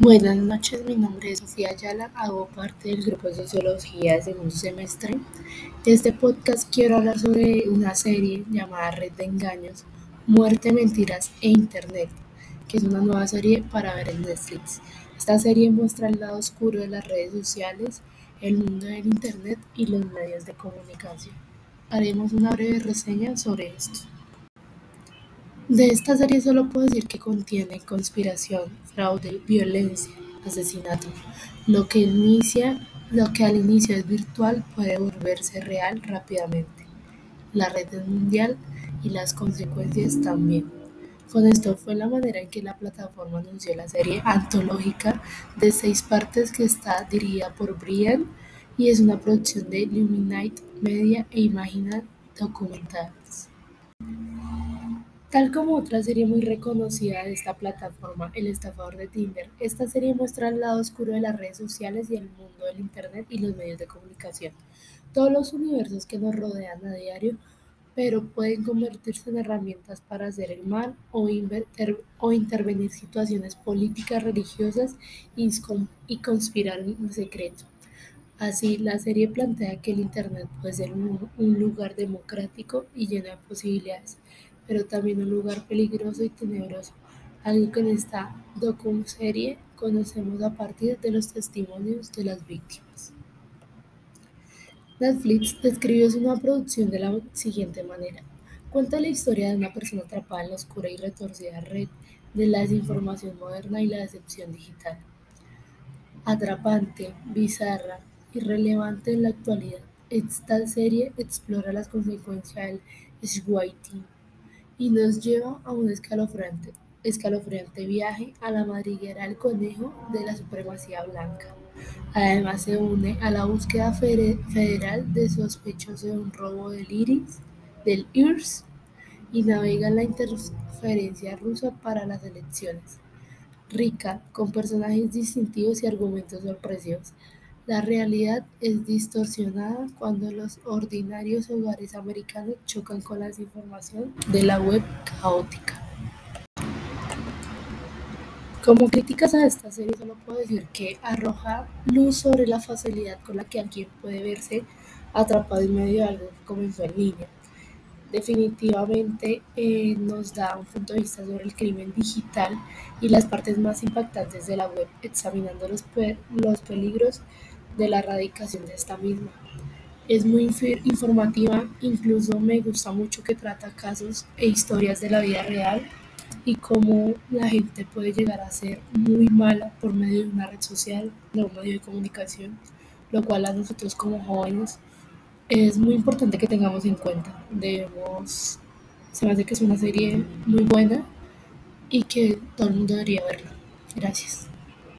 Buenas noches, mi nombre es Sofía Ayala, hago parte del grupo de Sociología de segundo semestre. En este podcast quiero hablar sobre una serie llamada Red de Engaños, Muerte, Mentiras e Internet, que es una nueva serie para ver en Netflix. Esta serie muestra el lado oscuro de las redes sociales, el mundo del Internet y los medios de comunicación. Haremos una breve reseña sobre esto. De esta serie solo puedo decir que contiene conspiración, fraude, violencia, asesinato. Lo que, inicia, lo que al inicio es virtual puede volverse real rápidamente. La red es mundial y las consecuencias también. Con esto fue la manera en que la plataforma anunció la serie antológica de seis partes que está dirigida por Brian y es una producción de Luminite Media e Imagina Documentales. Tal como otra serie muy reconocida de esta plataforma, El estafador de Tinder, esta serie muestra el lado oscuro de las redes sociales y el mundo del Internet y los medios de comunicación. Todos los universos que nos rodean a diario, pero pueden convertirse en herramientas para hacer el mal o, o intervenir situaciones políticas, religiosas y, y conspirar en secreto. Así, la serie plantea que el Internet puede ser un, un lugar democrático y lleno de posibilidades, pero también un lugar peligroso y tenebroso, algo que en esta docu-serie conocemos a partir de los testimonios de las víctimas. Netflix describió nueva producción de la siguiente manera. Cuenta la historia de una persona atrapada en la oscura y retorcida red de la desinformación moderna y la decepción digital. Atrapante, bizarra, irrelevante en la actualidad, esta serie explora las consecuencias del swiping y nos lleva a un escalofriante, escalofriante viaje a la madriguera del conejo de la supremacía blanca. Además se une a la búsqueda federal de sospechosos de un robo del iris, del IRS, y navega en la interferencia rusa para las elecciones. Rica, con personajes distintivos y argumentos sorpresivos, la realidad es distorsionada cuando los ordinarios hogares americanos chocan con la desinformación de la web caótica. Como críticas a esta serie solo puedo decir que arroja luz sobre la facilidad con la que alguien puede verse atrapado en medio de algo que comenzó en línea. Definitivamente eh, nos da un punto de vista sobre el crimen digital y las partes más impactantes de la web, examinando los peligros de la erradicación de esta misma. Es muy informativa, incluso me gusta mucho que trata casos e historias de la vida real y cómo la gente puede llegar a ser muy mala por medio de una red social, de un medio de comunicación, lo cual a nosotros como jóvenes es muy importante que tengamos en cuenta. Debemos, se me hace que es una serie muy buena y que todo el mundo debería verla. Gracias.